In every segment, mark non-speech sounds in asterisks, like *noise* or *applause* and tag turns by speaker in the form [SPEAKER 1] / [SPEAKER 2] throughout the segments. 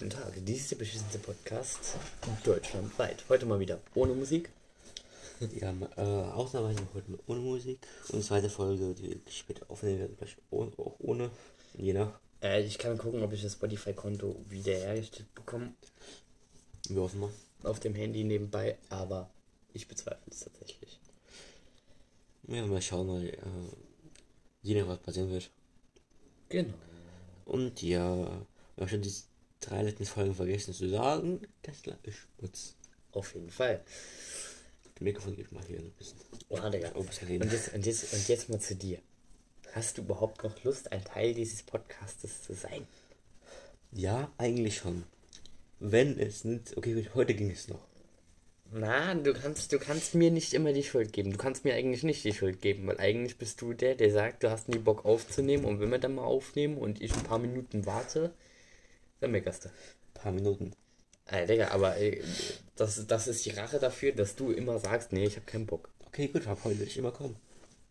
[SPEAKER 1] Guten Tag, dies ist der beschissenste Podcast deutschlandweit. Heute mal wieder ohne Musik.
[SPEAKER 2] Ja, äh, ausnahmsweise heute ohne Musik. Und zweite Folge, die ich später aufnehmen werde, vielleicht ohne, auch ohne. Je nach.
[SPEAKER 1] Äh, ich kann gucken, ob ich das Spotify-Konto wiederhergestellt bekomme.
[SPEAKER 2] Wir hoffen mal.
[SPEAKER 1] Auf dem Handy nebenbei, aber ich bezweifle es tatsächlich.
[SPEAKER 2] Ja, mal schauen, mal, äh, je nach was passieren wird.
[SPEAKER 1] Genau.
[SPEAKER 2] Und ja, wir haben schon die drei letzten Folgen vergessen zu sagen. Tesla ist Schmutz.
[SPEAKER 1] Auf jeden Fall.
[SPEAKER 2] Das Mikrofon geht mal hier ein bisschen.
[SPEAKER 1] Oh, Digga. Und jetzt, und, jetzt, und jetzt mal zu dir. Hast du überhaupt noch Lust, ein Teil dieses Podcastes zu sein?
[SPEAKER 2] Ja, eigentlich schon. Wenn es nicht. Okay, gut, heute ging es noch.
[SPEAKER 1] Na, du kannst, du kannst mir nicht immer die Schuld geben. Du kannst mir eigentlich nicht die Schuld geben, weil eigentlich bist du der, der sagt, du hast nie Bock aufzunehmen und wenn wir dann mal aufnehmen und ich ein paar Minuten warte, dann meckerst du.
[SPEAKER 2] Ein paar Minuten.
[SPEAKER 1] Ey, Digga, aber ey, das, das ist die Rache dafür, dass du immer sagst, nee, ich hab keinen Bock.
[SPEAKER 2] Okay, gut, ab heute will ich immer kommen.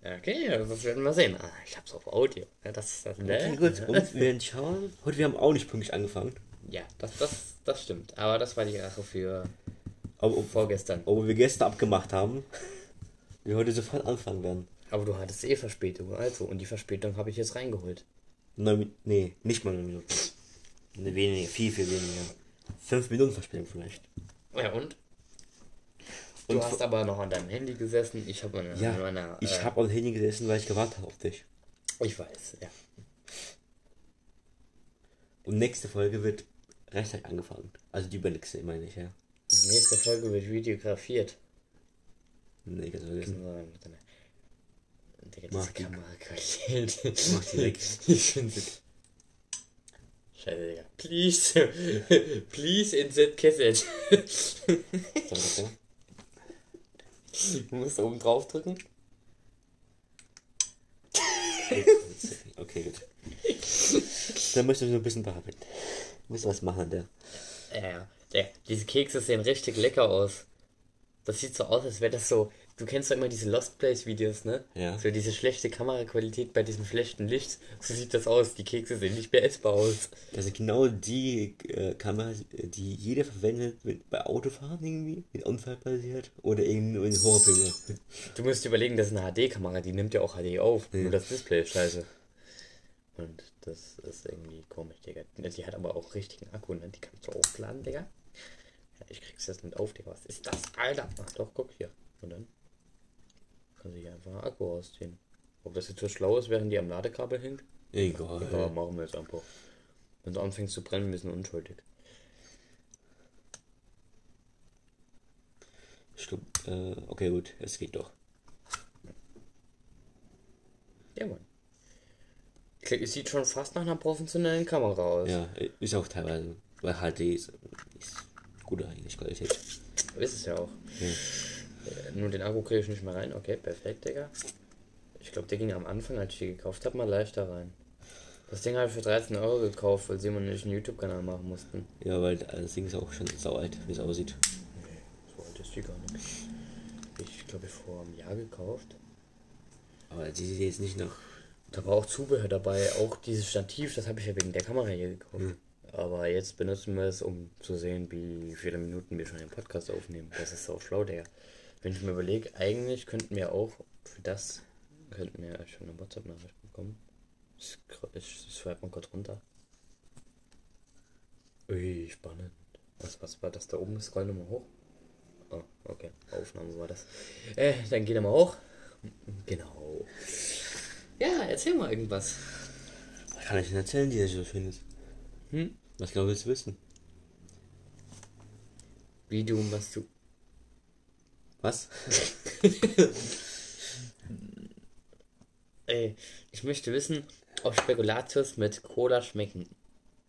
[SPEAKER 1] Okay, das werden wir sehen. Ah, ich hab's auf Audio. Ja, das, das,
[SPEAKER 2] Okay, gut. Und wir werden schauen. Heute, wir haben auch nicht pünktlich angefangen.
[SPEAKER 1] Ja, das, das, das stimmt. Aber das war die Rache für
[SPEAKER 2] Aber,
[SPEAKER 1] vorgestern.
[SPEAKER 2] obwohl wir gestern abgemacht haben, wir heute sofort anfangen werden.
[SPEAKER 1] Aber du hattest eh Verspätung, also. Und die Verspätung habe ich jetzt reingeholt.
[SPEAKER 2] Neun, nee, nicht mal neun Minuten. Ne, weniger, viel, viel weniger. Fünf Minuten Verspätung vielleicht.
[SPEAKER 1] Ja, und? Du
[SPEAKER 2] Und
[SPEAKER 1] hast aber noch an deinem Handy gesessen. Ich habe an,
[SPEAKER 2] Ja,
[SPEAKER 1] an meiner.
[SPEAKER 2] ich
[SPEAKER 1] äh,
[SPEAKER 2] habe am Handy gesessen, weil ich gewartet habe auf dich.
[SPEAKER 1] Ich weiß, ja.
[SPEAKER 2] Und nächste Folge wird rechtzeitig angefangen. Also die übernächste, meine ich, ja.
[SPEAKER 1] Die nächste Folge wird videografiert.
[SPEAKER 2] Nee, vergessen.
[SPEAKER 1] So, mit einer- Digga, diese
[SPEAKER 2] die.
[SPEAKER 1] Kameraqualität.
[SPEAKER 2] Mach die weg. *laughs*
[SPEAKER 1] Ich finde sie. Scheiße, Digga. Please. *laughs* Please insert cassette.
[SPEAKER 2] So.
[SPEAKER 1] Du musst oben drauf drücken.
[SPEAKER 2] Okay, gut. Dann möchte ich noch ein bisschen bearbeiten. Muss was machen, der.
[SPEAKER 1] Ja, ja. Diese Kekse sehen richtig lecker aus. Das sieht so aus, als wäre das so. Du kennst doch immer diese Lost Place Videos, ne?
[SPEAKER 2] Ja.
[SPEAKER 1] So diese schlechte Kameraqualität bei diesem schlechten Licht. So sieht das aus. Die Kekse sehen nicht mehr essbar aus.
[SPEAKER 2] Das sind genau die äh, Kameras, äh, die jeder verwendet mit, bei Autofahren irgendwie, mit Unfall passiert oder irgendwie in Horrorfilmen.
[SPEAKER 1] Du musst dir überlegen, das ist eine HD-Kamera, die nimmt ja auch HD auf. Nur das Display ist scheiße. Und das ist irgendwie komisch, Digga. Die hat aber auch richtigen Akku, ne? Die kannst du aufladen, Digga. Ja, ich krieg's jetzt nicht auf, Digga. Was ist das, Alter? Ach doch, guck hier. Und dann kann sich einfach Akku ausziehen. Ob das jetzt so schlau ist, während die am Ladekabel hängt?
[SPEAKER 2] Egal.
[SPEAKER 1] Ja, machen wir jetzt einfach. Wenn es anfängt zu brennen, wir sind unschuldig.
[SPEAKER 2] Ich glaub, äh, okay, gut, es geht doch.
[SPEAKER 1] Ja, Mann. Es sieht schon fast nach einer professionellen Kamera aus.
[SPEAKER 2] Ja, ist auch teilweise, weil HD ist, ist gute eigentlich Qualität.
[SPEAKER 1] Ist es ja auch. Äh, Nur den Akku kriege ich nicht mehr rein. Okay, perfekt, Digga. Ich glaube, der ging am Anfang, als ich die gekauft habe, mal leichter rein. Das Ding habe ich für 13 Euro gekauft, weil Simon und ich einen YouTube-Kanal machen mussten.
[SPEAKER 2] Ja, weil das Ding ist auch schon sau alt, wie es aussieht.
[SPEAKER 1] So alt ist die gar nicht. Ich glaube, ich vor einem Jahr gekauft.
[SPEAKER 2] Aber die sieht jetzt nicht nach.
[SPEAKER 1] Da war auch Zubehör dabei, auch dieses Stativ, das habe ich ja wegen der Kamera hier gekauft. Aber jetzt benutzen wir es, um zu sehen, wie viele Minuten wir schon den Podcast aufnehmen. Das ist so schlau, Digga. Wenn ich mir überlege, eigentlich könnten wir auch für das, könnten wir schon eine WhatsApp-Nachricht bekommen. Ich, ich, ich swipe mal kurz runter. Ui, spannend. Was, was war das da oben? Scroll nochmal hoch. Oh, okay. Aufnahme war das. Äh, dann geht er mal hoch. Genau. Ja, erzähl mal irgendwas.
[SPEAKER 2] Was kann ich denn erzählen, die so schön ist?
[SPEAKER 1] Hm?
[SPEAKER 2] Was willst du wissen?
[SPEAKER 1] Wie du, was du.
[SPEAKER 2] Was? *laughs*
[SPEAKER 1] Ey, ich möchte wissen, ob Spekulatius mit Cola schmecken.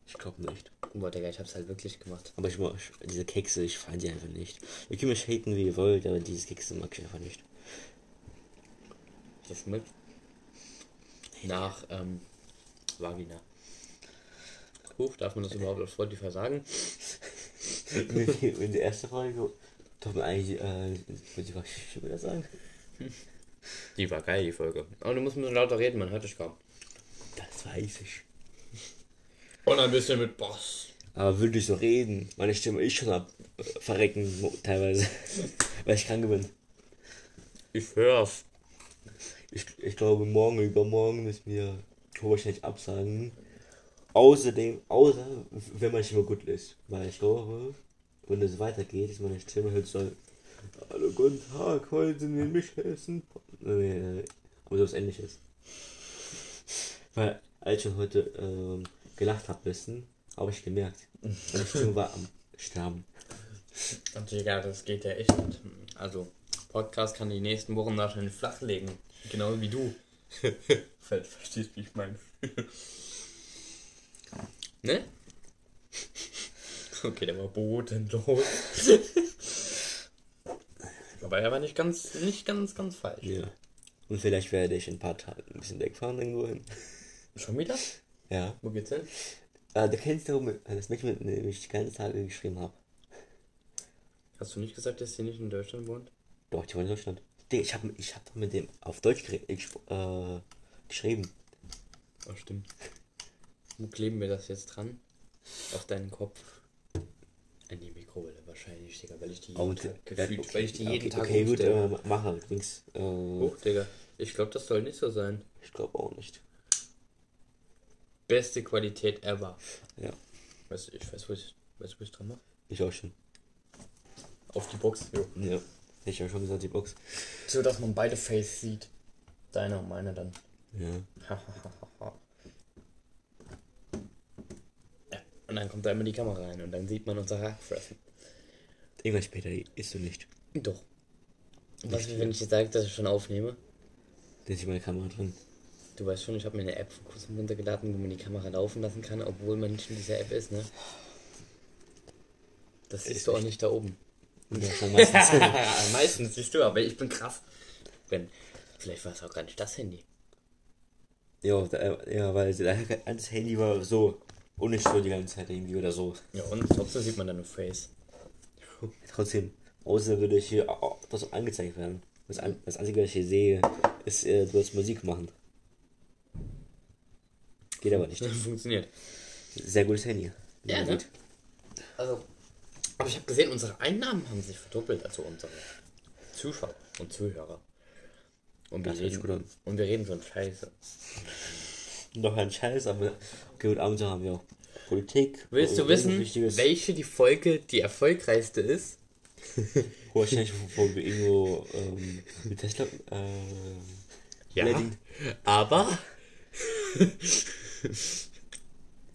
[SPEAKER 2] Ich glaube nicht.
[SPEAKER 1] Boah, Digga, ich hab's halt wirklich gemacht.
[SPEAKER 2] Aber ich mag diese Kekse, ich fand die einfach nicht. Ihr könnt mich haten, wie ihr wollt, aber diese Kekse mag ich einfach nicht.
[SPEAKER 1] Das schmeckt nach ähm, Vagina. Huch, darf man das überhaupt auf Spotify sagen?
[SPEAKER 2] In der ersten Folge, darf man eigentlich, äh, würde ich was schon wieder sagen?
[SPEAKER 1] Die war geil, die Folge. Aber du musst ein bisschen lauter reden, man hört dich kaum.
[SPEAKER 2] Das weiß ich.
[SPEAKER 1] Und ein bisschen mit Boss.
[SPEAKER 2] Aber würde ich so reden, meine Stimme ist schon ab äh, verrecken teilweise, *laughs* weil ich krank bin.
[SPEAKER 1] Ich hör's.
[SPEAKER 2] Ich, ich glaube, morgen, übermorgen müssen wir wahrscheinlich absagen. Außerdem, außer wenn man Stimme gut ist. Weil ich glaube, wenn es weitergeht, ist meine Stimme halt so. Hallo, guten Tag, heute sind wir Mittagessen. Nee, aber sowas ähnliches. Weil, als ich schon heute ähm, gelacht habe, bisschen, habe ich gemerkt, meine Stimme war am Sterben.
[SPEAKER 1] Und Digga, das geht ja echt nicht. Also, Podcast kann die nächsten Wochen wahrscheinlich flach legen. Genau wie du. *laughs* Ver- Verstehst, wie ich meine. ne? *laughs* Okay, der war bodenlos. *laughs* Aber er war nicht ganz, nicht ganz, ganz falsch.
[SPEAKER 2] Ja. Und vielleicht werde ich in ein paar Tagen ein bisschen wegfahren irgendwo hin. *laughs*
[SPEAKER 1] Schon wieder?
[SPEAKER 2] Ja.
[SPEAKER 1] Wo geht's hin?
[SPEAKER 2] Äh, du kennst doch mit- das Mädchen, mit dem ich die ganze Tage geschrieben habe.
[SPEAKER 1] Hast du nicht gesagt, dass sie nicht in Deutschland wohnt?
[SPEAKER 2] Doch, die war in Deutschland. Ich habe ich hab mit dem auf Deutsch ich, äh, geschrieben.
[SPEAKER 1] Oh, stimmt. Wo kleben wir das jetzt dran? Auf deinen Kopf? An die Mikrowelle wahrscheinlich, Digga, weil ich die jeden
[SPEAKER 2] Oh,
[SPEAKER 1] Tag gefühlt,
[SPEAKER 2] okay,
[SPEAKER 1] weil ich die jeden
[SPEAKER 2] okay,
[SPEAKER 1] Tag
[SPEAKER 2] Okay, gut, äh, mach halt links. Äh,
[SPEAKER 1] Hoch, Digga. Ich glaube, das soll nicht so sein.
[SPEAKER 2] ich glaube auch nicht.
[SPEAKER 1] Beste Qualität ever.
[SPEAKER 2] Ja,
[SPEAKER 1] Weißt du, ich weiß, wo ich, weißt, du, wo ich dran mache?
[SPEAKER 2] ich auch schon.
[SPEAKER 1] Auf die Box. Jo.
[SPEAKER 2] Ja. Ich habe schon gesagt, die Box.
[SPEAKER 1] So, dass man beide Face sieht. Deine und meine dann.
[SPEAKER 2] Ja. *laughs*
[SPEAKER 1] Und dann kommt da immer die Kamera rein und dann sieht man unser Hackfressen.
[SPEAKER 2] Irgendwann später isst du nicht.
[SPEAKER 1] Doch. Und was, wenn ich dir sage, dass ich schon aufnehme?
[SPEAKER 2] Da ist meine Kamera drin.
[SPEAKER 1] Du weißt schon, ich habe mir eine App vor kurzem runtergeladen, wo man die Kamera laufen lassen kann, obwohl man nicht in dieser App ist, ne? Das siehst du auch nicht da oben.
[SPEAKER 2] Ja, meistens. *laughs*
[SPEAKER 1] Meistens siehst du, aber ich bin krass. Wenn, vielleicht war es auch gar nicht das Handy.
[SPEAKER 2] ja, da, ja, weil das Handy war so unnötig so die ganze Zeit irgendwie oder so.
[SPEAKER 1] Ja, und trotzdem sieht man nur Face. *laughs*
[SPEAKER 2] Trotzdem, außer würde ich hier auch das angezeigt werden. Das, an, das Einzige, was ich hier sehe, ist, äh, du hast Musik machen. Geht aber nicht. *laughs*
[SPEAKER 1] Funktioniert.
[SPEAKER 2] Sehr gutes Handy.
[SPEAKER 1] Ja, ne? Also, aber ich habe gesehen, unsere Einnahmen haben sich verdoppelt, also unsere Zuschauer und Zuhörer. Und wir,
[SPEAKER 2] Das
[SPEAKER 1] reden, und wir reden so ein Scheiße.
[SPEAKER 2] Noch ein Scheiß, aber okay, und abends haben wir auch Politik.
[SPEAKER 1] Willst du wissen, welche die Folge die erfolgreichste ist?
[SPEAKER 2] Wahrscheinlich, wo wir irgendwo ähm, mit Tesla. Ähm,
[SPEAKER 1] Ja.
[SPEAKER 2] Leading.
[SPEAKER 1] Aber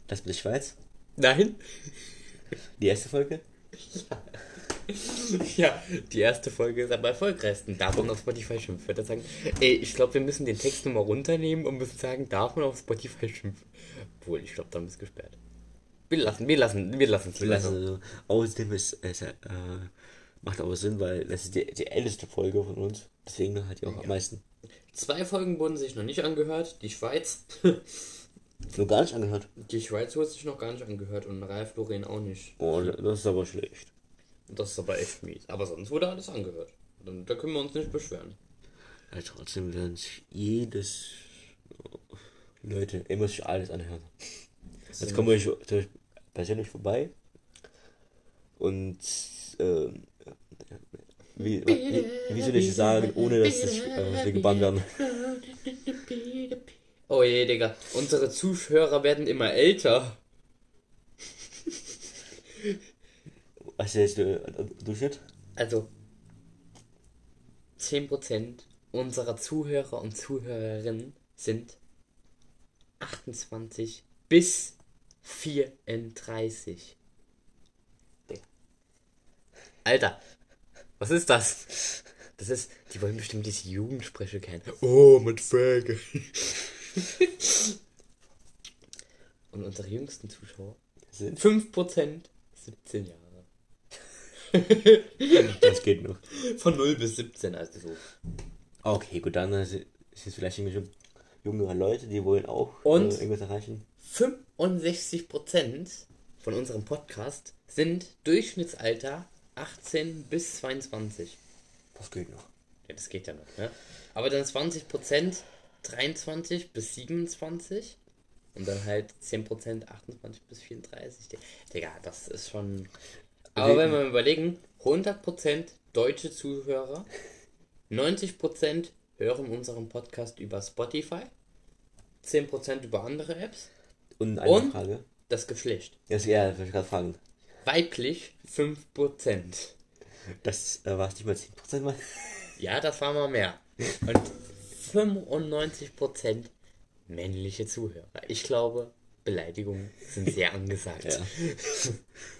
[SPEAKER 2] das mit der Schweiz.
[SPEAKER 1] nein.
[SPEAKER 2] Die erste Folge.
[SPEAKER 1] Ja, *laughs* die erste Folge ist am erfolgreichsten. Darf man auf Spotify schimpfen? Würde sagen, ey, ich glaube, wir müssen den Text nochmal runternehmen und müssen sagen, darf man auf Spotify schimpfen? Obwohl, ich glaube, dann ist gesperrt. Wir lassen, wir lassen, wir lassen es
[SPEAKER 2] Wir lassen also, außerdem ist es äh, macht aber Sinn, weil das ist die, die älteste Folge von uns. Deswegen hat die auch am meisten.
[SPEAKER 1] Zwei Folgen wurden sich noch nicht angehört. Die Schweiz. *laughs*
[SPEAKER 2] Nur gar nicht angehört.
[SPEAKER 1] Die Schweiz wurde sich noch gar nicht angehört und Ralf Loren auch nicht.
[SPEAKER 2] Oh, das ist aber schlecht.
[SPEAKER 1] Das ist aber echt mies. Aber sonst wurde alles angehört. Dann, da können wir uns nicht beschweren.
[SPEAKER 2] Ja, trotzdem werden sich jedes Leute, ihr müsst euch alles anhören. Jetzt kommen wir euch euch persönlich vorbei und ähm, wie, wie, wie soll ich sagen, ohne dass das, äh, wir gebannt werden?
[SPEAKER 1] Oh je, Digga. Unsere Zuhörer werden immer älter.
[SPEAKER 2] Was ist der äh, Durchschnitt?
[SPEAKER 1] Also 10% unserer Zuhörer und Zuhörerinnen sind 28 bis 34. Digga. Alter, was ist das? Das ist, die wollen bestimmt diese Jugendspreche kennen. Oh, mit Frage. *laughs* und unsere jüngsten Zuschauer
[SPEAKER 2] Sind-
[SPEAKER 1] 5% 17 Jahre. *laughs*
[SPEAKER 2] Das geht noch.
[SPEAKER 1] Von 0 bis 17, also so.
[SPEAKER 2] Okay, gut, dann äh, sind es vielleicht irgendwelche jüngere Leute, die wollen auch
[SPEAKER 1] Und?
[SPEAKER 2] äh, irgendwas erreichen.
[SPEAKER 1] 65% von unserem Podcast sind Durchschnittsalter 18 bis 22.
[SPEAKER 2] Das geht noch.
[SPEAKER 1] Ja, das geht ja noch, ne? Aber dann 20% 23 bis 27 Und dann halt 10% 28 bis 34. Digga, das ist schon. Aber wenn wir überlegen, 100% deutsche Zuhörer, 90% hören unseren Podcast über Spotify, 10% über andere Apps.
[SPEAKER 2] Und eine
[SPEAKER 1] Und?
[SPEAKER 2] Frage.
[SPEAKER 1] Das Geschlecht.
[SPEAKER 2] Das, ja, das wollte ich gerade fragen.
[SPEAKER 1] Weiblich 5%.
[SPEAKER 2] Das äh, war es nicht mal 10% mal. *laughs*
[SPEAKER 1] Ja, das war mal mehr. Und 95% männliche Zuhörer. Ich glaube, Beleidigungen sind sehr *laughs* angesagt.
[SPEAKER 2] Ja. *laughs*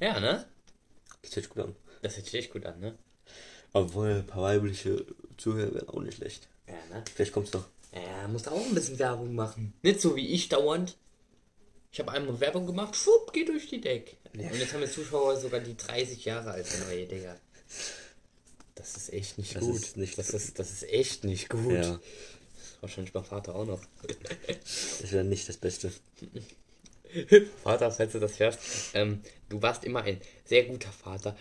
[SPEAKER 1] Ja, ne?
[SPEAKER 2] Das hört sich gut an.
[SPEAKER 1] Das hört sich echt gut an, ne?
[SPEAKER 2] Obwohl ein paar weibliche Zuhörer wären auch nicht schlecht.
[SPEAKER 1] Ja, ne?
[SPEAKER 2] Vielleicht kommt's noch.
[SPEAKER 1] Ja, musst auch ein bisschen Werbung machen. Nicht so wie ich dauernd. Ich habe einmal Werbung gemacht, schwupp, geht durch die Deck. Und jetzt haben wir Zuschauer sogar die 30 Jahre alt sind, neue Digga. Das ist echt nicht
[SPEAKER 2] Das
[SPEAKER 1] gut.
[SPEAKER 2] ist nicht-
[SPEAKER 1] das, ist, das ist echt nicht gut.
[SPEAKER 2] Ja,
[SPEAKER 1] Wahrscheinlich mein Vater auch noch.
[SPEAKER 2] das wäre nicht das Beste. *laughs* *laughs*
[SPEAKER 1] Vater, falls du das hörst, ähm, du warst immer ein sehr guter Vater.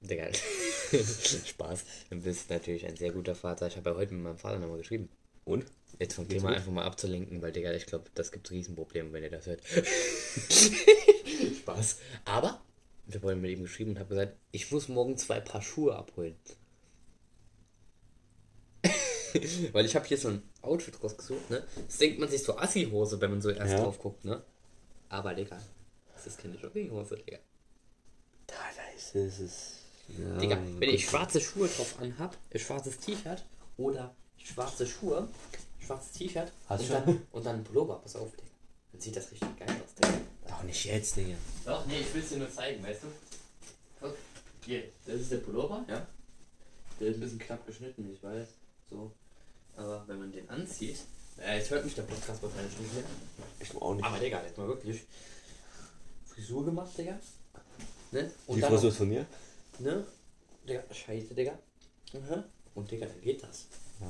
[SPEAKER 1] Digga, *laughs* Spaß. Du bist natürlich ein sehr guter Vater. Ich habe ja heute mit meinem Vater nochmal geschrieben.
[SPEAKER 2] Und?
[SPEAKER 1] Jetzt vom
[SPEAKER 2] Geht's
[SPEAKER 1] Thema
[SPEAKER 2] gut?
[SPEAKER 1] einfach mal abzulenken, weil, Digga, ich glaube, das gibt Riesenprobleme, wenn ihr das hört. *laughs* Spaß. Aber wir wollen mit ihm geschrieben und habe gesagt, ich muss morgen zwei Paar Schuhe abholen. weil ich habe hier so ein Outfit rausgesucht, ne? Das denkt man sich so Assi-Hose, wenn man so erst
[SPEAKER 2] Ja.
[SPEAKER 1] drauf guckt, ne? Aber, Digga, das ist keine Jogginghose, Digga.
[SPEAKER 2] Da, da ist es. ist- Ja,
[SPEAKER 1] Digga, wenn ich schwarze Schuhe drauf anhab, ein schwarzes T-Shirt oder schwarze Schuhe, schwarzes T-Shirt und dann, und dann ein Pullover, pass auf, Digga. Dann sieht das richtig geil aus, Digga.
[SPEAKER 2] Doch nicht jetzt, Digga.
[SPEAKER 1] Doch, nee, ich will es dir nur zeigen, weißt du? Guck, hier, das ist der Pullover, ja? Der ist ein bisschen knapp geschnitten, ich weiß, so. Aber wenn man den anzieht, äh, jetzt hört mich der Podcast wahrscheinlich nicht mehr.
[SPEAKER 2] Ich auch nicht.
[SPEAKER 1] Aber Digga, jetzt mal wirklich Frisur gemacht, Digga. Ne? Und
[SPEAKER 2] Die
[SPEAKER 1] dann
[SPEAKER 2] Frisur
[SPEAKER 1] noch-
[SPEAKER 2] ist von mir?
[SPEAKER 1] Ne? Digga, scheiße, Digga. Mhm. Und Digga, dann geht das.
[SPEAKER 2] Ja.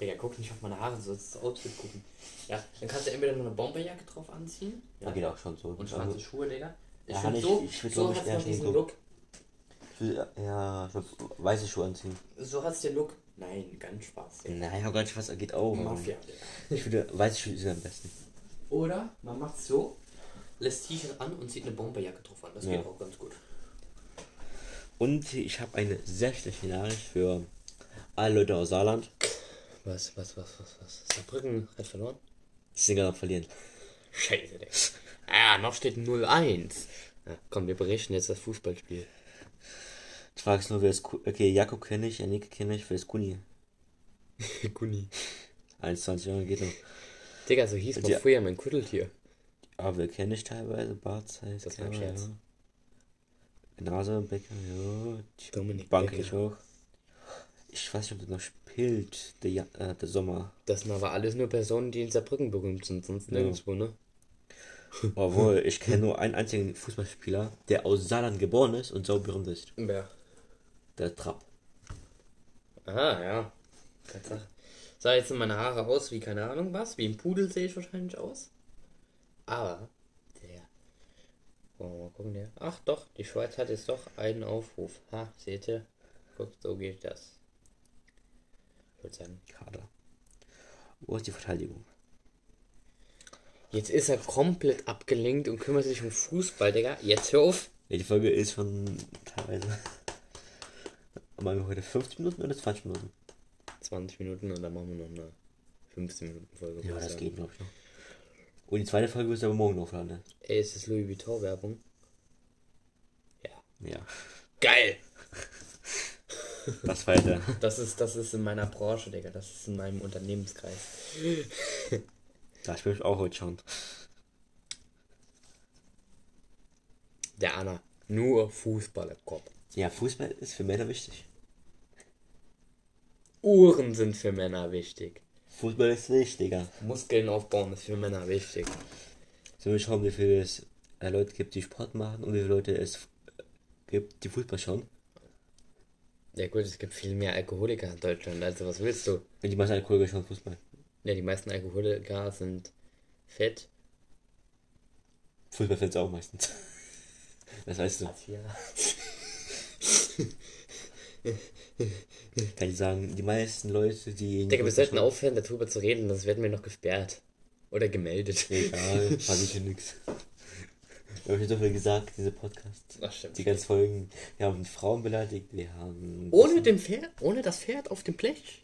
[SPEAKER 1] Digga, guck nicht auf meine Haare, sollst das Outfit gucken. Ja, dann kannst du entweder nur eine Bomberjacke drauf anziehen. Ja.
[SPEAKER 2] Geht auch schon so.
[SPEAKER 1] Und schwarze Schuhe, Digga. Ich
[SPEAKER 2] Ja,
[SPEAKER 1] find
[SPEAKER 2] nicht-
[SPEAKER 1] so,
[SPEAKER 2] ich
[SPEAKER 1] so
[SPEAKER 2] ich,
[SPEAKER 1] noch
[SPEAKER 2] schon
[SPEAKER 1] diesen
[SPEAKER 2] so-
[SPEAKER 1] Look.
[SPEAKER 2] Ich will, ja, ich will weiße Schuhe anziehen.
[SPEAKER 1] So hat's den Look. Nein, ganz Spaß.
[SPEAKER 2] Naja, gar nicht, was geht auch. Mann.
[SPEAKER 1] Mafia.
[SPEAKER 2] Ich finde, weiße Schuhe sind am besten.
[SPEAKER 1] Oder man macht so, lässt T-Shirt an und zieht eine Bomberjacke drauf an. Das
[SPEAKER 2] Ja.
[SPEAKER 1] geht auch ganz gut.
[SPEAKER 2] Und ich habe eine sehr schlechte Nachricht für alle Leute aus Saarland.
[SPEAKER 1] Was, was, was, was, was? Saarbrücken hat verloren?
[SPEAKER 2] Die sind gerade am Verlieren.
[SPEAKER 1] Scheiße, Digga. Ah, noch steht 0-1. Ja, komm, wir berichten jetzt das Fußballspiel.
[SPEAKER 2] Ich frage es nur, wer ist. Ku- Okay, Jakob kenne ich, Janik kenne ich, wer ist Kuni? *laughs*
[SPEAKER 1] Guni.
[SPEAKER 2] 21 Jahre geht noch.
[SPEAKER 1] Digga, so hieß man
[SPEAKER 2] Ja.
[SPEAKER 1] früher mein Kuddeltier.
[SPEAKER 2] Aber wer kenne ich teilweise? Barzeit,
[SPEAKER 1] Das war ein Scherz.
[SPEAKER 2] Nase, Becker, ja.
[SPEAKER 1] Dominik
[SPEAKER 2] Bank
[SPEAKER 1] Becker.
[SPEAKER 2] ich auch. Ich weiß nicht, ob der noch spielt, der, ja äh, der Sommer.
[SPEAKER 1] Das sind aber alles nur Personen, die in Saarbrücken berühmt sind, sonst
[SPEAKER 2] Ja.
[SPEAKER 1] nirgendwo, ne?
[SPEAKER 2] Obwohl, *laughs* ich kenne nur einen einzigen Fußballspieler, der aus Saarland geboren ist und so berühmt ist.
[SPEAKER 1] Ja.
[SPEAKER 2] Der Trapp.
[SPEAKER 1] Ah, ja. Tatsache. Sah jetzt sind meine Haare aus wie keine Ahnung was. Wie ein Pudel sehe ich wahrscheinlich aus. Aber der. Wollen wir mal gucken, der. Ach doch, die Schweiz hat jetzt doch einen Aufruf. Ha, seht ihr? Guckt, so geht das. Ich würde sagen.
[SPEAKER 2] Kader. Wo ist die Verteidigung?
[SPEAKER 1] Jetzt ist er komplett abgelenkt und kümmert sich um Fußball, Digga. Jetzt hör auf.
[SPEAKER 2] Ja, die Folge ist von teilweise. Machen wir heute 50 Minuten oder 20 Minuten?
[SPEAKER 1] 20 Minuten und dann machen wir noch eine 15 Minuten Folge.
[SPEAKER 2] Ja,
[SPEAKER 1] ich
[SPEAKER 2] das
[SPEAKER 1] sagen.
[SPEAKER 2] geht, glaube ich noch. Und die zweite Folge ist aber morgen aufladen. ne?
[SPEAKER 1] Ey, ist das Louis Vuitton Werbung? Ja.
[SPEAKER 2] Ja.
[SPEAKER 1] Geil!
[SPEAKER 2] Das weiter. *laughs*
[SPEAKER 1] Das ist, das ist in meiner Branche, Digga. Das ist in meinem Unternehmenskreis.
[SPEAKER 2] da ich mich auch heute schauen.
[SPEAKER 1] Der Anna. Nur Fußball im Kopf.
[SPEAKER 2] Ja, Fußball ist für Männer wichtig.
[SPEAKER 1] Uhren sind für Männer wichtig.
[SPEAKER 2] Fußball ist wichtiger.
[SPEAKER 1] Muskeln aufbauen ist für Männer wichtig.
[SPEAKER 2] Sollen wir schauen, wie viele es äh, Leute gibt, die Sport machen und wie viele Leute es äh, gibt, die Fußball schauen?
[SPEAKER 1] Ja gut, es gibt viel mehr Alkoholiker in Deutschland. Also was willst du?
[SPEAKER 2] Wenn die meisten Alkoholiker schauen Fußball.
[SPEAKER 1] Ja, die meisten Alkoholiker sind fett.
[SPEAKER 2] Fußballfans auch meistens. *laughs* Das weißt du.
[SPEAKER 1] Ja. *laughs*
[SPEAKER 2] Kann ich sagen, die meisten Leute, die.
[SPEAKER 1] Digga, wir sollten aufhören, darüber zu reden, sonst werden wir noch gesperrt. Oder gemeldet.
[SPEAKER 2] Egal, *laughs* fand ich ja nix. Wir haben schon so viel gesagt, diese Podcasts.
[SPEAKER 1] Ach, stimmt.
[SPEAKER 2] Die ganzen Folgen. Wir haben Frauen beleidigt, wir haben.
[SPEAKER 1] Ohne dem Pferd, ohne das Pferd auf dem Blech?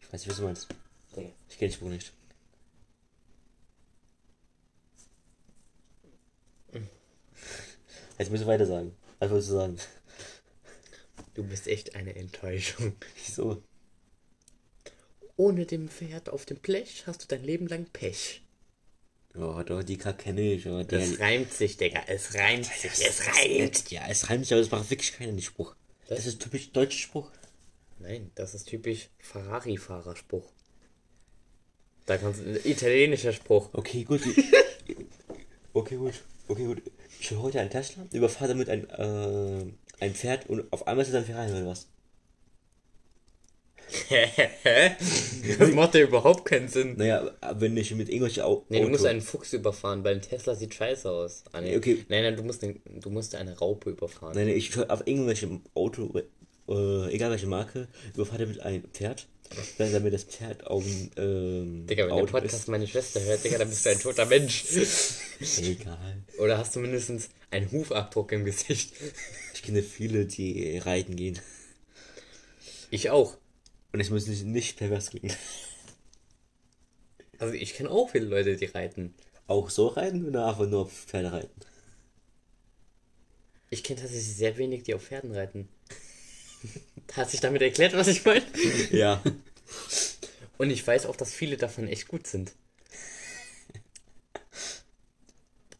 [SPEAKER 2] Ich weiß nicht, was du meinst. Ich kenne den Spruch nicht. Jetzt müssen wir weiter sagen. Was wolltest du sagen?
[SPEAKER 1] Du bist echt eine Enttäuschung.
[SPEAKER 2] Wieso?
[SPEAKER 1] Ohne dem Pferd auf dem Blech hast du dein Leben lang Pech.
[SPEAKER 2] Oh, doch, die Kacke kenne ich. Oh, die
[SPEAKER 1] Es reimt sich, Digga. Es reimt sich. Es reimt.
[SPEAKER 2] Ja, es reimt sich, aber es macht wirklich keiner den Spruch. Das ist typisch deutscher Spruch.
[SPEAKER 1] Nein, das ist typisch Ferrari-Fahrerspruch. Da kannst du, italienischer Spruch.
[SPEAKER 2] Okay, gut. *laughs* okay, gut. Okay, gut. Ich höre heute einen Tesla, überfahre damit ein, äh, ein Pferd und auf einmal ist es ein Ferrari oder was? *laughs*
[SPEAKER 1] Das macht ja überhaupt keinen Sinn.
[SPEAKER 2] Naja, wenn ich mit irgendwelchen Au
[SPEAKER 1] Nee, du musst einen Fuchs überfahren, weil ein Tesla sieht scheiße aus. Ah, nee.
[SPEAKER 2] Nee, okay.
[SPEAKER 1] Nein, nein, du musst, den, du musst eine Raupe überfahren.
[SPEAKER 2] Nein, nein, ich auf irgendwelchem Auto, äh, egal welche Marke, überfahre damit ein Pferd, dann damit das Pferd auf dem ähm,
[SPEAKER 1] Digga, wenn der
[SPEAKER 2] Auto
[SPEAKER 1] Podcast meine Schwester hört, Digga, dann bist du ein toter Mensch.
[SPEAKER 2] ist. *laughs* Egal.
[SPEAKER 1] Oder hast du mindestens einen Hufabdruck im Gesicht? *laughs*
[SPEAKER 2] Ich kenne viele, die reiten gehen.
[SPEAKER 1] Ich auch.
[SPEAKER 2] Und es muss nicht, nicht pervers klingen.
[SPEAKER 1] Also ich kenne auch viele Leute, die reiten.
[SPEAKER 2] Auch so reiten oder einfach nur auf Pferde reiten?
[SPEAKER 1] Ich kenne tatsächlich sehr wenig, die auf Pferden reiten. Hat sich damit erklärt, was ich meine?
[SPEAKER 2] Ja.
[SPEAKER 1] Und ich weiß auch, dass viele davon echt gut sind.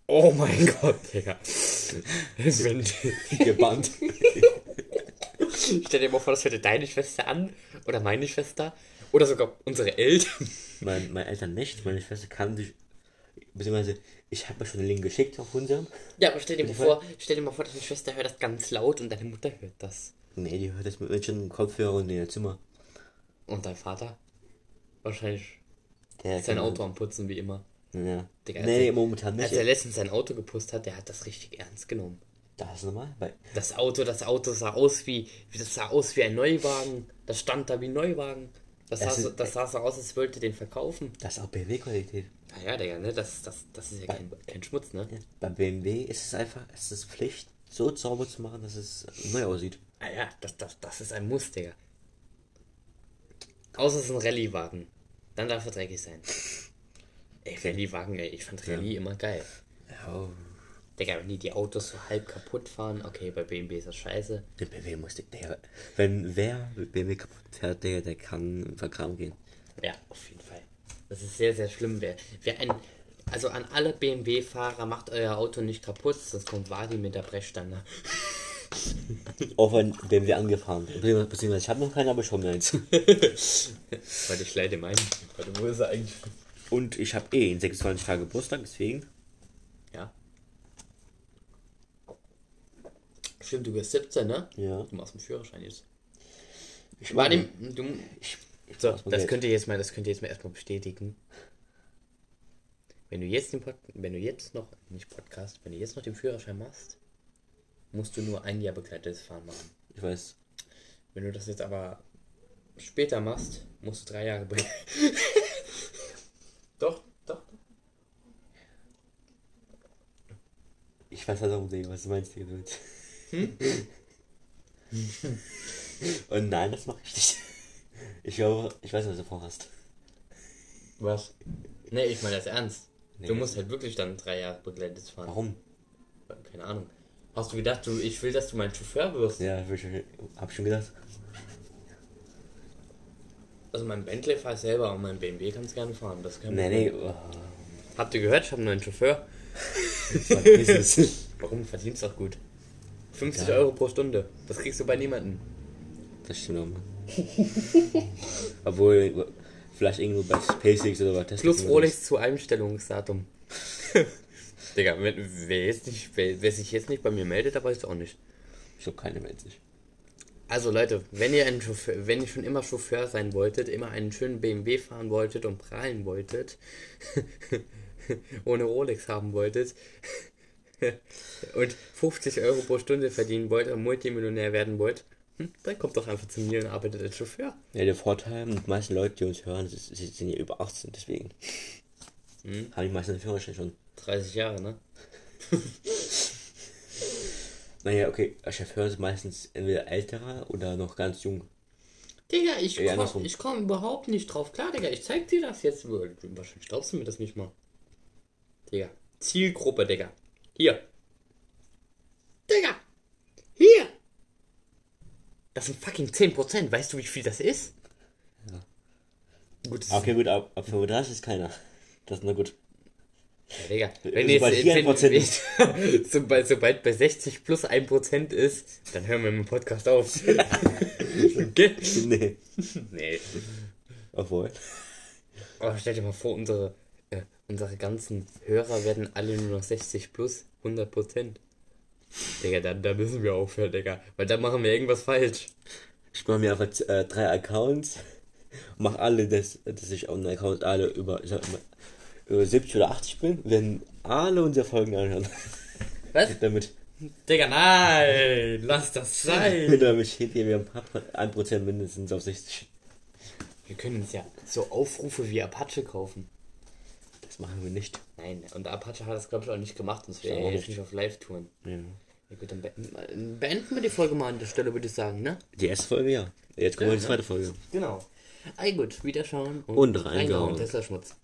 [SPEAKER 1] Oh mein Gott, Digga. *laughs*
[SPEAKER 2] Gebannt.
[SPEAKER 1] stell dir mal vor, das hätte deine Schwester an oder meine Schwester oder sogar unsere Eltern.
[SPEAKER 2] mein, meine Eltern nicht, meine Schwester kann sich. Beziehungsweise, ich habe mir schon einen Link geschickt auf unserem.
[SPEAKER 1] Ja, aber stell dir mal vor, stell dir mal vor, deine Schwester hört das ganz laut und deine Mutter hört das.
[SPEAKER 2] Nee, die hört das mit Menschen Kopfhörer und in ihr Zimmer.
[SPEAKER 1] Und dein Vater? Wahrscheinlich
[SPEAKER 2] Der
[SPEAKER 1] sein
[SPEAKER 2] kann-
[SPEAKER 1] Auto am Putzen wie immer.
[SPEAKER 2] Ja.
[SPEAKER 1] Digga,
[SPEAKER 2] nee, nee, momentan nicht.
[SPEAKER 1] Als er letztens sein Auto geputzt hat, der hat das richtig ernst genommen.
[SPEAKER 2] Das ist normal, weil
[SPEAKER 1] Das Auto, das Auto sah aus wie, das sah aus wie ein Neuwagen. Das stand da wie ein Neuwagen. Das sah,
[SPEAKER 2] Das
[SPEAKER 1] so,
[SPEAKER 2] ist-
[SPEAKER 1] das sah so aus, als wollte den verkaufen.
[SPEAKER 2] das ist auch BMW-Qualität.
[SPEAKER 1] Naja, Digga, ne? Das, das, das ist ja kein, kein Schmutz, ne?
[SPEAKER 2] Ja. Bei BMW ist es einfach, es ist Pflicht, so sauber zu machen, dass es neu aussieht.
[SPEAKER 1] Ah ja, das, das, das ist ein Muss, Digga. Außer es ist ein Rallye-Wagen. Dann darf er dreckig sein. *laughs* Ey, Rallye-Wagen, ey, ich fand Rallye immer geil.
[SPEAKER 2] Oh.
[SPEAKER 1] Digga, wenn die die Autos so halb kaputt fahren, okay, bei BMW ist das scheiße.
[SPEAKER 2] Der BMW muss, der, wenn wer BMW kaputt fährt, der, der kann vergraben gehen.
[SPEAKER 1] Ja, auf jeden Fall. Das ist sehr, sehr schlimm. Wer, wer ein, also an alle BMW-Fahrer, macht euer Auto nicht kaputt, sonst kommt Wadi mit der Brechstange. *laughs* *laughs*
[SPEAKER 2] Auch wenn BMW angefahren wird. Beziehungsweise ich habe noch keinen, aber schon eins. *laughs*
[SPEAKER 1] Weil ich leide meinen. Warte, wo ist er eigentlich?
[SPEAKER 2] Und ich habe eh in 26 Tage Geburtstag, deswegen.
[SPEAKER 1] Ja. Stimmt, du bist 17, ne?
[SPEAKER 2] Ja.
[SPEAKER 1] Du machst einen Führerschein jetzt.
[SPEAKER 2] Ich
[SPEAKER 1] Wadi, du,
[SPEAKER 2] Ich, ich
[SPEAKER 1] so, das könnt ihr jetzt mal, das könnt ihr jetzt mal erstmal bestätigen. Wenn du jetzt den Pod, wenn du jetzt noch, nicht Podcast, wenn du jetzt noch den Führerschein machst, musst du nur ein Jahr begleitetes Fahren machen.
[SPEAKER 2] Ich weiß.
[SPEAKER 1] Wenn du das jetzt aber später machst, musst du drei Jahre bringen. *laughs* doch, doch.
[SPEAKER 2] Ich weiß halt auch, was du meinst, Digga. Hm? Und nein, das mache ich nicht. Ich glaube, ich weiß, was du vorhast.
[SPEAKER 1] Was? Nee, ich meine das ernst. Du
[SPEAKER 2] Nee.
[SPEAKER 1] musst halt wirklich dann drei Jahre begleitet fahren.
[SPEAKER 2] Warum?
[SPEAKER 1] Keine Ahnung. Hast du gedacht, du, ich will, dass du mein Chauffeur wirst?
[SPEAKER 2] Ja, hab ich schon, hab schon gedacht.
[SPEAKER 1] Also mein Bentley fahr ich selber und mein BMW kannst gerne fahren. Das kann
[SPEAKER 2] Nee, nee. Oh,
[SPEAKER 1] Habt ihr gehört? Ich habe einen neuen Chauffeur. *laughs* *laughs* Warum? Verdienst doch gut. 50
[SPEAKER 2] Ja.
[SPEAKER 1] Euro pro Stunde. Das kriegst du bei niemandem.
[SPEAKER 2] Das stimmt auch mal. *laughs* Obwohl, vielleicht irgendwo bei SpaceX oder Tesla.
[SPEAKER 1] Plus Rolex zu Einstellungsdatum. Digga, wer, jetzt nicht, wer, wer sich jetzt nicht bei mir meldet, der weiß auch nicht.
[SPEAKER 2] Ich glaube, keine meldet sich.
[SPEAKER 1] Also Leute, wenn ihr einen Chauffeur, wenn ihr schon immer Chauffeur sein wolltet, immer einen schönen BMW fahren wolltet und prahlen wolltet, *laughs* ohne Rolex haben wolltet *laughs* und 50 Euro pro Stunde verdienen wollt und Multimillionär werden wollt, Hm? Dann kommt doch einfach zu mir und arbeitet als Chauffeur.
[SPEAKER 2] Ja, der Vorteil, die meisten Leute, die uns hören, sie, sie sind ja über 18, deswegen.
[SPEAKER 1] Mhm.
[SPEAKER 2] Haben die meisten den Führerschein schon.
[SPEAKER 1] 30 Jahre, ne? *laughs*
[SPEAKER 2] Naja, okay, Chauffeur ist meistens entweder älterer oder noch ganz jung.
[SPEAKER 1] Digga, ich
[SPEAKER 2] Ja,
[SPEAKER 1] komm, überhaupt nicht drauf klar, Digga. Ich zeig dir das jetzt. Wahrscheinlich glaubst du mir das nicht mal. Digga. Zielgruppe, Digga. Hier. Digga. Hier. Das sind fucking 10%. Weißt du, wie viel das ist?
[SPEAKER 2] Ja.
[SPEAKER 1] Gut, das
[SPEAKER 2] Okay, gut, ab, ab 35 ist keiner. Das ist na gut.
[SPEAKER 1] Ja, Digga, wenn
[SPEAKER 2] Sobald
[SPEAKER 1] jetzt,
[SPEAKER 2] hier ein
[SPEAKER 1] wenn,
[SPEAKER 2] Prozent
[SPEAKER 1] wenn, sobald, sobald bei 60 plus 1% ist, dann hören wir mit dem Podcast auf. *laughs* okay?
[SPEAKER 2] nee.
[SPEAKER 1] Nee.
[SPEAKER 2] Obwohl.
[SPEAKER 1] Aber stell dir mal vor, unsere, äh, unsere ganzen Hörer werden alle nur noch 60 plus 100%. Digga, da, da müssen wir aufhören, Digga. Weil da machen wir irgendwas falsch.
[SPEAKER 2] Ich mache mir einfach äh, drei Accounts. Mach alle, dass, dass ich auf einem Account alle über, ich sag 70 oder 80 bin, werden alle unsere Folgen anhören.
[SPEAKER 1] Was?
[SPEAKER 2] damit,
[SPEAKER 1] Digga, nein! Lass das sein!
[SPEAKER 2] damit steht hier wir ein Prozent mindestens auf 60.
[SPEAKER 1] Wir können uns ja so Aufrufe wie Apache kaufen.
[SPEAKER 2] Das machen wir nicht.
[SPEAKER 1] Nein, und Apache hat das, glaube ich, auch nicht gemacht, sonst wäre
[SPEAKER 2] Ich
[SPEAKER 1] er jetzt nicht. auf Live-Touren.
[SPEAKER 2] Ja.
[SPEAKER 1] Ja gut, dann beenden, beenden wir die Folge mal an der Stelle, würde ich sagen, ne?
[SPEAKER 2] Die erste Folge, ja. Jetzt kommen wir
[SPEAKER 1] Ja,
[SPEAKER 2] in die zweite Folge.
[SPEAKER 1] Genau. Ei gut, wiederschauen
[SPEAKER 2] Und reingehauen.
[SPEAKER 1] Tesla Schmutz.